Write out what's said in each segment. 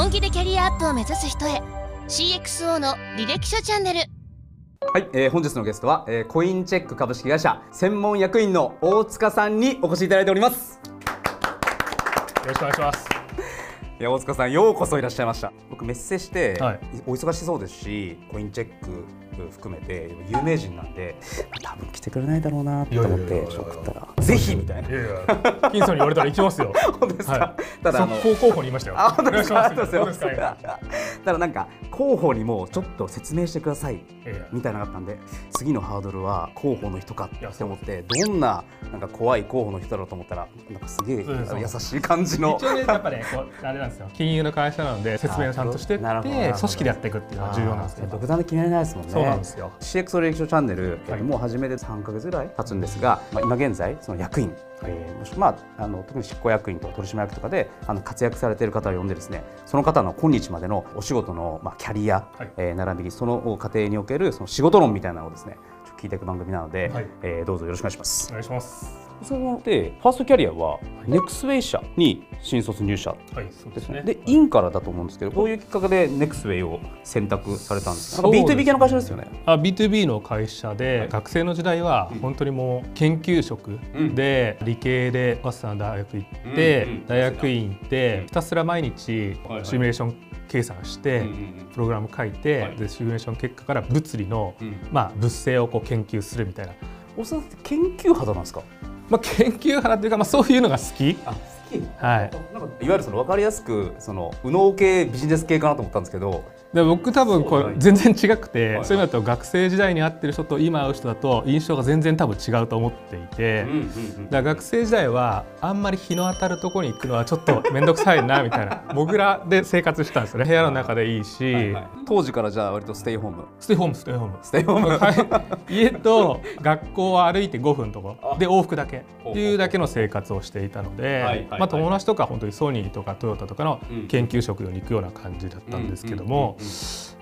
本気でキャリアアップを目指す人へ。CXO の履歴書チャンネル。はい、えー本日のゲストは、えーコインチェック株式会社専門役員の大塚さんにお越しいただいております。よろしくお願いします。いや大塚さんようこそいらっしゃいました。僕メッセして、はい。お忙しそうですしコインチェック含めて有名人なんで多分来てくれないだろうなと思って送ったらぜひみたいないやいや、金さんに言われたら行きますよ。本当ですか、はただあの速攻候補にいましたよ。あ本当ですか？あお願いします。すただなんか候補にもちょっと説明してくださいみたいなのがあったんで次のハードルは候補の人かって思ってどんななんか怖い候補の人だろうと思ったらなんかすげえ優しい感じの一応ね、やっぱね、こうあれなんですよ。金融の会社なので 説明をちゃんとしてって、組織でやっていくっていうのが重要なんですよ。独断で決められないですもんね。そうなんですよ。CX 履歴書チャンネル、もう始めて3か月ぐらい経つんですが、まあ、今現在その役員、えーまあ、あの特に執行役員とか取締役とかであの活躍されている方を呼んでですねその方の今日までのお仕事の、まあ、キャリア、はい。えー並びにその過程におけるその仕事論みたいなのをですね聞いていく番組なので、はいえーどうぞよろしくお願いしますお。願いします。そのでファーストキャリアはネクスウェイ社に新卒入社はい、そうですすね。で、インからだと思うんですけど、こういうきっかけでネクスウェイを選択されたんですか？なんかそうです B2B 系の会社ですよね。あ B2B の会社で、はい学生の時代は本当にもう研究職で、理系で早稲田の大学行って、うんうん大学院行って、うんひたすら毎日シミュレーション計算して、プログラム書いて、はいでシミュレーション結果から物理の、うんまあ、物性をこう研究するみたいな、おそらく研究肌なんですか？まあ、研究派っていうか、まあ、そういうのが好き。あ、好き。はいなんかいわゆるその分かりやすくその右脳系ビジネス系かなと思ったんですけど、で僕多分これ全然違くて、はい。そういうのだと学生時代に会ってる人と今会う人だと印象が全然多分違うと思っていて、だから学生時代はあんまり日の当たるところに行くのはちょっと面倒くさいなみたいな モグラで生活したんですよね。部屋の中でいいし、当時からじゃあ割とステイホーム。ステイホームステイホーム。ステイホーム。はい、家と学校は歩いて5分とか。で往復だけ。っていうだけの生活をしていたので、まあ、友達とか本当にソニーとかトヨタとかのうん。研究職に行くような感じだったんですけども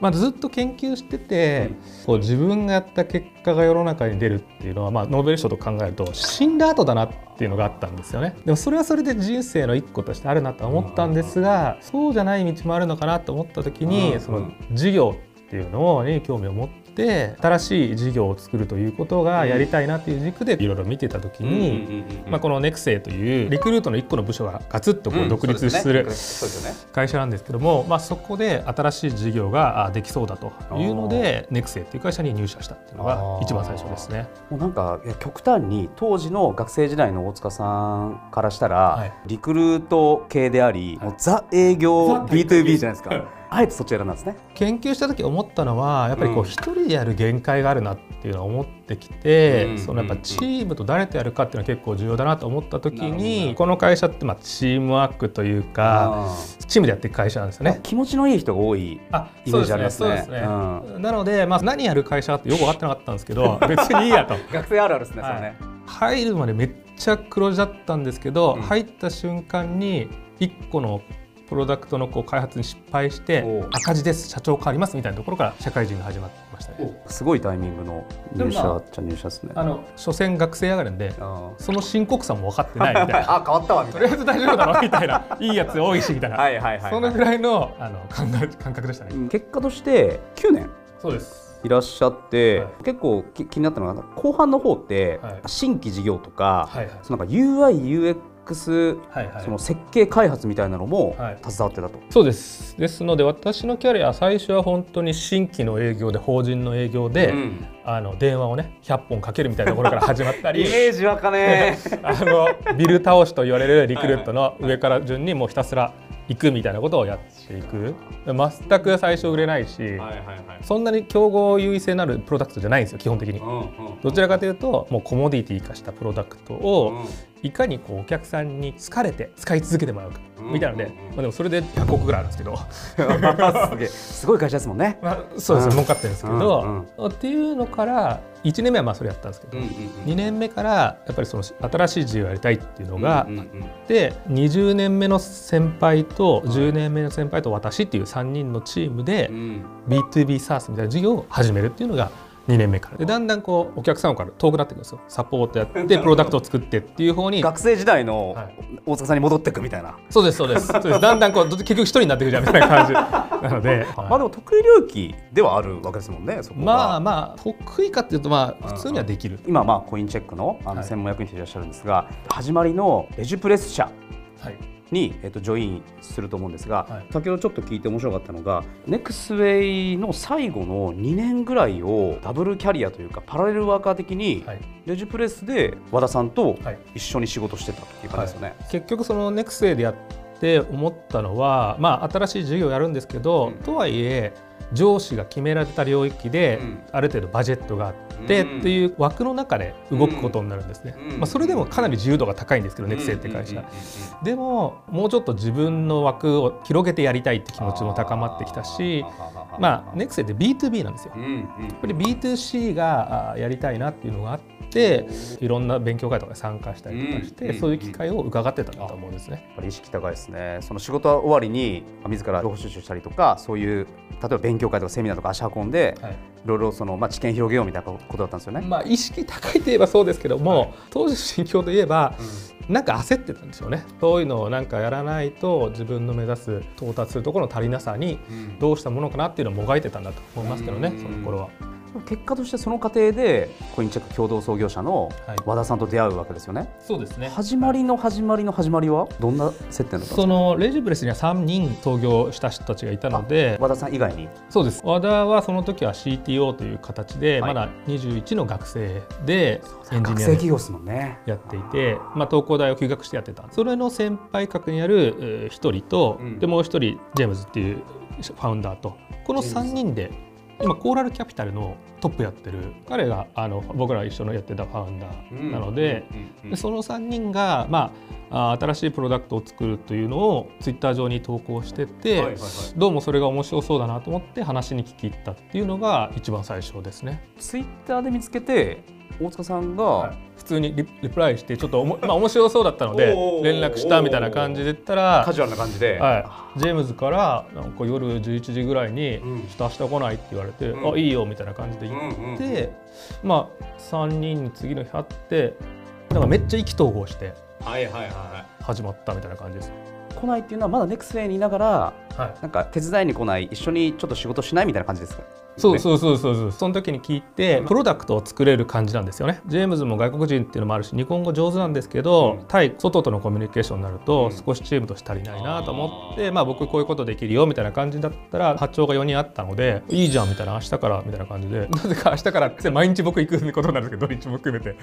まあずっと研究してて、こう自分がやった結果が世の中に出るっていうのは、まあ、ノーベル賞と考えると死んだ後だなっていうのがあったんですよね。でもそれはそれで人生の一個としてあるなとは思ったんですがそうじゃない道もあるのかなと思った時うん。にその事業っていうのに興味を持って新しい事業を作るということがやりたいなっていう軸でいろいろ見てた時に、まあ、このネクセイというリクルートの一個の部署がガツッとこう独立する。会社なんですけども、まあ、そこで新しい事業があできそうだというのでネクセイっていう会社に入社したっていうのが一番最初ですね。もうなんか極端に当時の学生時代の大塚さんからしたら、はい。リクルート系であり、もうザ営業ザ B2B じゃないですか。あえてそっち選んだんですね。研究した時思ったのはやっぱりうこうん一人でやる限界があるなっていうのを思ってきて、うんそのやっぱチームと誰とやるかっていうのは結構重要だなと思った時にどこの会社ってまあチームワークというかあチームでやっていく会社なんですよーね。気持ちのいい人が多い。あイメージありますねなので、まあ、何やる会社ってよく分かってなかったんですけど別にいいやと。学生あるあるですね、はいそれね。入るまでめっちゃ黒字だったんですけど、うん入った瞬間に1個のプロダクトのこう開発に失敗して赤字です社長変わりますみたいなところから社会人が始まってましたね。すごいタイミングの入社っちゃ入社ですね。あの所詮学生上がりんであその深刻さも分かってないみたいな。ー あ変わったわみたいとりあえず大丈夫だろみたいないいやつ多いしみたいな、な。はいはいはい。そのぐらいのあの感覚感覚でしたね。うん結果として9年そうですいらっしゃって、はい結構き気になったのが後半の方って、はい新規事業とか、はいはいそのなんか UIUX はいはい。その設計開発みたいなのもはい。携わってたと。そうです。ですので私のキャリア最初は本当に新規の営業で法人の営業で、うん。あの電話をね100本かけるみたいなところから始まったり ージわかね あのビル倒しと言われるリクルートの上から順にもうひたすら行くみたいなことをやっていく。全く最初売れないし、はいはいはい。そんなに競合優位性のあるプロダクトじゃないんですよ基本的に。うんうん。どちらかというともうコモディティ化したプロダクトをうんいかにこうお客さんに好かれて使い続けてもらうかうん。みたいなので、うんうんまあ、でもそれで100億ぐらいあるんですけど、すげえすごい会社ですもんね。まあ、そうですうん。儲かってるんですけど、うんっていうのから1年目はまあそれやったんですけど、2年目からやっぱりその新しい事業をやりたいっていうのがうんうんうん。で20年目の先輩と10年目の先輩と私っていう3人のチームでうん。B2B サースみたいな事業を始めるっていうのが2年目から。でだんだんこうお客様から遠くなってくるんですよ。サポートやって プロダクトを作ってっていう方に。学生時代のはい。大塚さんに戻っていくみたいな、そうですそうです。そうです。だんだんこう結局一人になっていくじゃんみたいな感じ。なので、まあでも得意領域ではあるわけですもんねそこが。まあまあ得意かっていうとまあ普通にはできる、今まあコインチェックのあのはい。専門役員でいらっしゃるんですが、始まりのレジプレス社はいに、えっと、ジョインすると思うんですが、はい。先ほどちょっと聞いて面白かったのがネクスウェイの最後の2年ぐらいをダブルキャリアというかパラレルワーカー的にはい。レジプレスで和田さんとはい。一緒に仕事してたっていう感じですよね。結局そのネクスウェイでやって思ったのはまあ新しい事業をやるんですけど、うん。とはいえ上司が決められた領域でうん。ある程度バジェットがあってうん。っていう枠の中で動くことになるんですね、うん。まあ、それでもかなり自由度が高いんですけどネクスウェイって会社、でももうちょっと自分の枠を広げてやりたいって気持ちも高まってきたしまあネクスウェイって B2B なんですよ。やっぱり B2C があやりたいなっていうのがあっていろんな勉強会とかに参加したりとかして、うんそういう機会を伺ってたんだと思うんですね。やっぱり意識高いですね。その仕事終わりに自ら情報収集したりとか、そういう例えば勉強会とかセミナーとか足運んで、はい。いろいろそのまあ知見広げようみたいなことだったんですよね。まあ、意識高いといえばそうですけども、当時の心境といえばなんか焦ってたんですよね。そういうのをなんかやらないと自分の目指す到達するところの足りなさにうん。どうしたものかなっていうのをもがいてたんだと思いますけどねうん。その頃は。結果としてその過程でコインチェック共同創業者のはい和田さんと出会うわけですよね。そうですね。始まりの始まりの始まりはどんな接点だったそのレジブレスには3人創業した人たちがいたので和田さん以外に？そうです。和田はその時は CTO という形で、はい。まだ21の学生でエンジ学ニアで生企業ですもんね。やっていて、まあ、東工大を休学してやってたそれの先輩格にあるえー一人と、うん。でもう一人ジェームズっていうファウンダーとこの3人で今コーラルキャピタルのトップやってる彼があの僕ら一緒のやってたファウンダーなので,、でその3人が、まあ、新しいプロダクトを作るというのをツイッター上に投稿してて、どうもそれが面白そうだなと思って話に聞き入ったっていうのが一番最初ですね。ツイッターで見つけて大塚さんが、普通にリリプライしてちょっとおも、まあ、面白そうだったので 連絡したみたいな感じで言ったらカジュアルな感じで、はい、ジェームズからなんか夜11時ぐらいにうん「ちょっと明日来ない?」って言われて「うんあいいよ」みたいな感じで言って、まあ3人に次の日会ってなんかめっちゃ意気投合してはいはいはいは始まったみたいな感じです。い。来ないっていうのはまだネクスウェイにいながらはいなんか手伝いに来ない一緒にちょっと仕事しないみたいな感じですか？ねそうそうそうそうそう。その時に聞いてプロダクトを作れる感じなんですよね。ジェームズも外国人っていうのもあるし日本語上手なんですけど、うん。対外とのコミュニケーションになると、うん。少しチームとして足りないなと思ってまあ僕こういうことできるよみたいな感じだったら波長が4人あったのでいいじゃんみたいな明日からみたいな感じで。なぜか明日からって毎日僕行くことになるんですけど土日も含めて。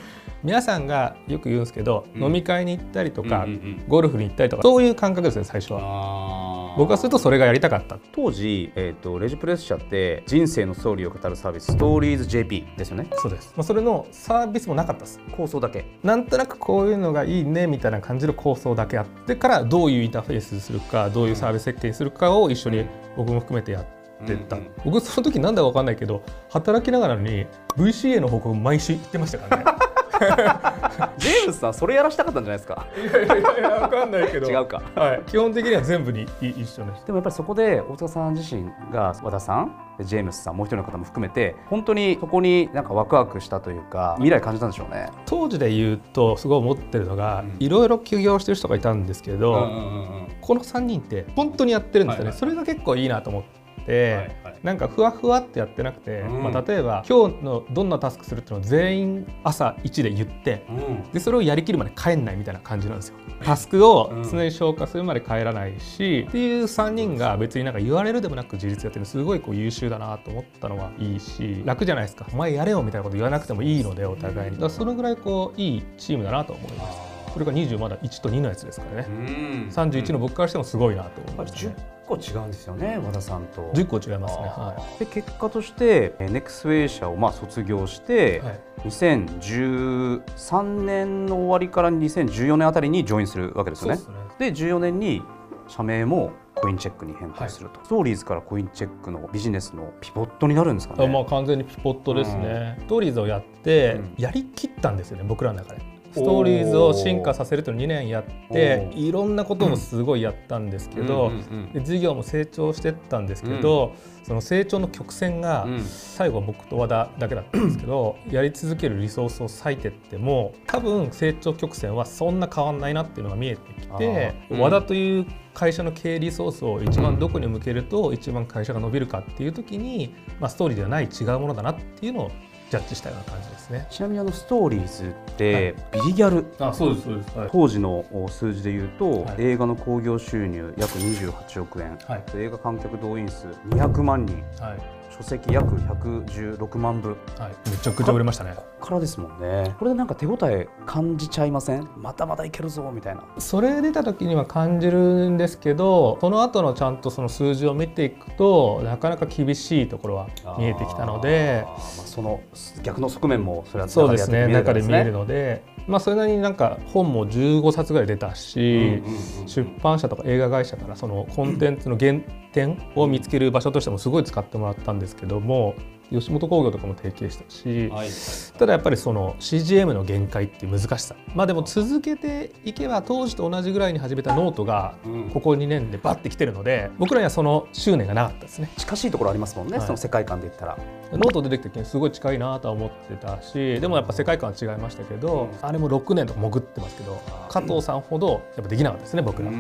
皆さんがよく言うんですけど、うん。飲み会に行ったりとか、うんうんうん。ゴルフに行ったりとかそういう感覚ですね最初は。僕はするとそれがやりたかった。当時、えー、とレジプレス社って人生のストーリーを語るサービスストーリーズ JP ですよね。そうです、まあ、それのサービスもなかったです。構想だけ。なんとなくこういうのがいいねみたいな感じの構想だけあってからどういうインターフェースするかどういうサービス設計にするかを一緒に僕も含めてやってた、うんうん。僕その時なんだか分かんないけど働きながらに VCA の報告毎週行ってましたからね ジェームスさんそれやらしたかったんじゃないですか？いやいやいや分かんないけど。違うか。はい、基本的には全部にい一緒ですでもやっぱりそこで大塚さん自身が和田さんでジェームスさんもう一人の方も含めて本当にそこになんかワクワクしたというか未来感じたんでしょうね。当時で言うとすごい思ってるのがうん。いろいろ休業してる人がいたんですけど、んこの3人って本当にやってるんですよね、はいはい。それが結構いいなと思って、はいはい。なんかふわふわってやってなくて、うん。まあ、例えば今日のどんなタスクするっていうのを全員朝1で言ってうん。でそれをやりきるまで帰んないみたいな感じなんですよ。タスクをうん。常に消化するまで帰らないし、っていう3人が別になんか言われるでもなく自立やってるすごいこう優秀だなと思ったのはいいし楽じゃないですか。お前やれよみたいなこと言わなくてもいいのでお互いに。だからそのぐらいこういいチームだなと思います。それが20まだ1と2のやつですからね、うん。31の僕からしてもすごいなと思いましたね10個違うんですよね和田さんと。10個違いますね。はで結果としてえーネクスウェイ社をまあ卒業して、い、はい2013年の終わりから2014年あたりにジョインするわけですよね。そうっすね。で14年に社名もコインチェックに変更すると、ストーリーズからコインチェックのビジネスのピボットになるんですかね。あまあ完全にピポットですね、ストーリーズをやって、うん。やりきったんですよね僕らの中でストーリーズを進化させると2年やっていろんなこともすごいやったんですけど、う事業も成長してったんですけど、その成長の曲線が、うん。最後は僕と和田だけだったんですけど やり続けるリソースを割いてっても多分成長曲線はそんな変わんないなっていうのが見えてきて、和田という会社の経営リソースを一番どこに向けると一番会社が伸びるかっていう時に、まあ、ストーリーではない違うものだなっていうのをジャッジしたような感じですね。ちなみにあのストーリーズってビリギャル。あそうですそうです、はい。当時の数字でいうと、はい。映画の興行収入約28億円、はい。映画観客動員数200万人。はい書籍約116万部。はい、めちゃくちゃ売れましたね。こっからですもんね。これでなんか手応え感じちゃいません？まだまだいけるぞみたいな。それ出た時には感じるんですけどその後のちゃんとその数字を見ていくとなかなか厳しいところは見えてきたのでまあ、その逆の側面もそれはそうですね。中で見えるのので、まあ、それなりになんか本も15冊ぐらい出たし、出版社とか映画会社からそのコンテンツの原点を見つける場所としてもすごい使ってもらったんでですけども吉本興業とかも提携したし、はい。ただやっぱりその CGM の限界っていう難しさ。まあでも続けていけば当時と同じぐらいに始めたノートがうん。ここ2年でバッてきてるので僕らにはその執念がなかったですね。近しいところありますもんね、はい。その世界観で言ったら。ノート出てきた時にすごい近いなとは思ってたしでもやっぱ世界観は違いましたけど、あれも6年とか潜ってますけど加藤さんほどやっぱできなかったですね僕ら。は。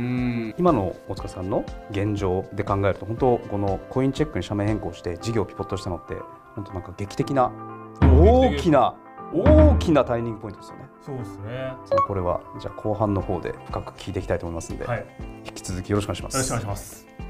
今の大塚さんの現状で考えると本当このコインチェックに社名変更して事業をピボットしたのって本当なんか劇的な大きな大きなタイミングポイントですよね。そうですねこれはじゃあ後半の方で深く聞いていきたいと思いますので、はいよ引き続きよろしくお願いします。ろしくお願いします。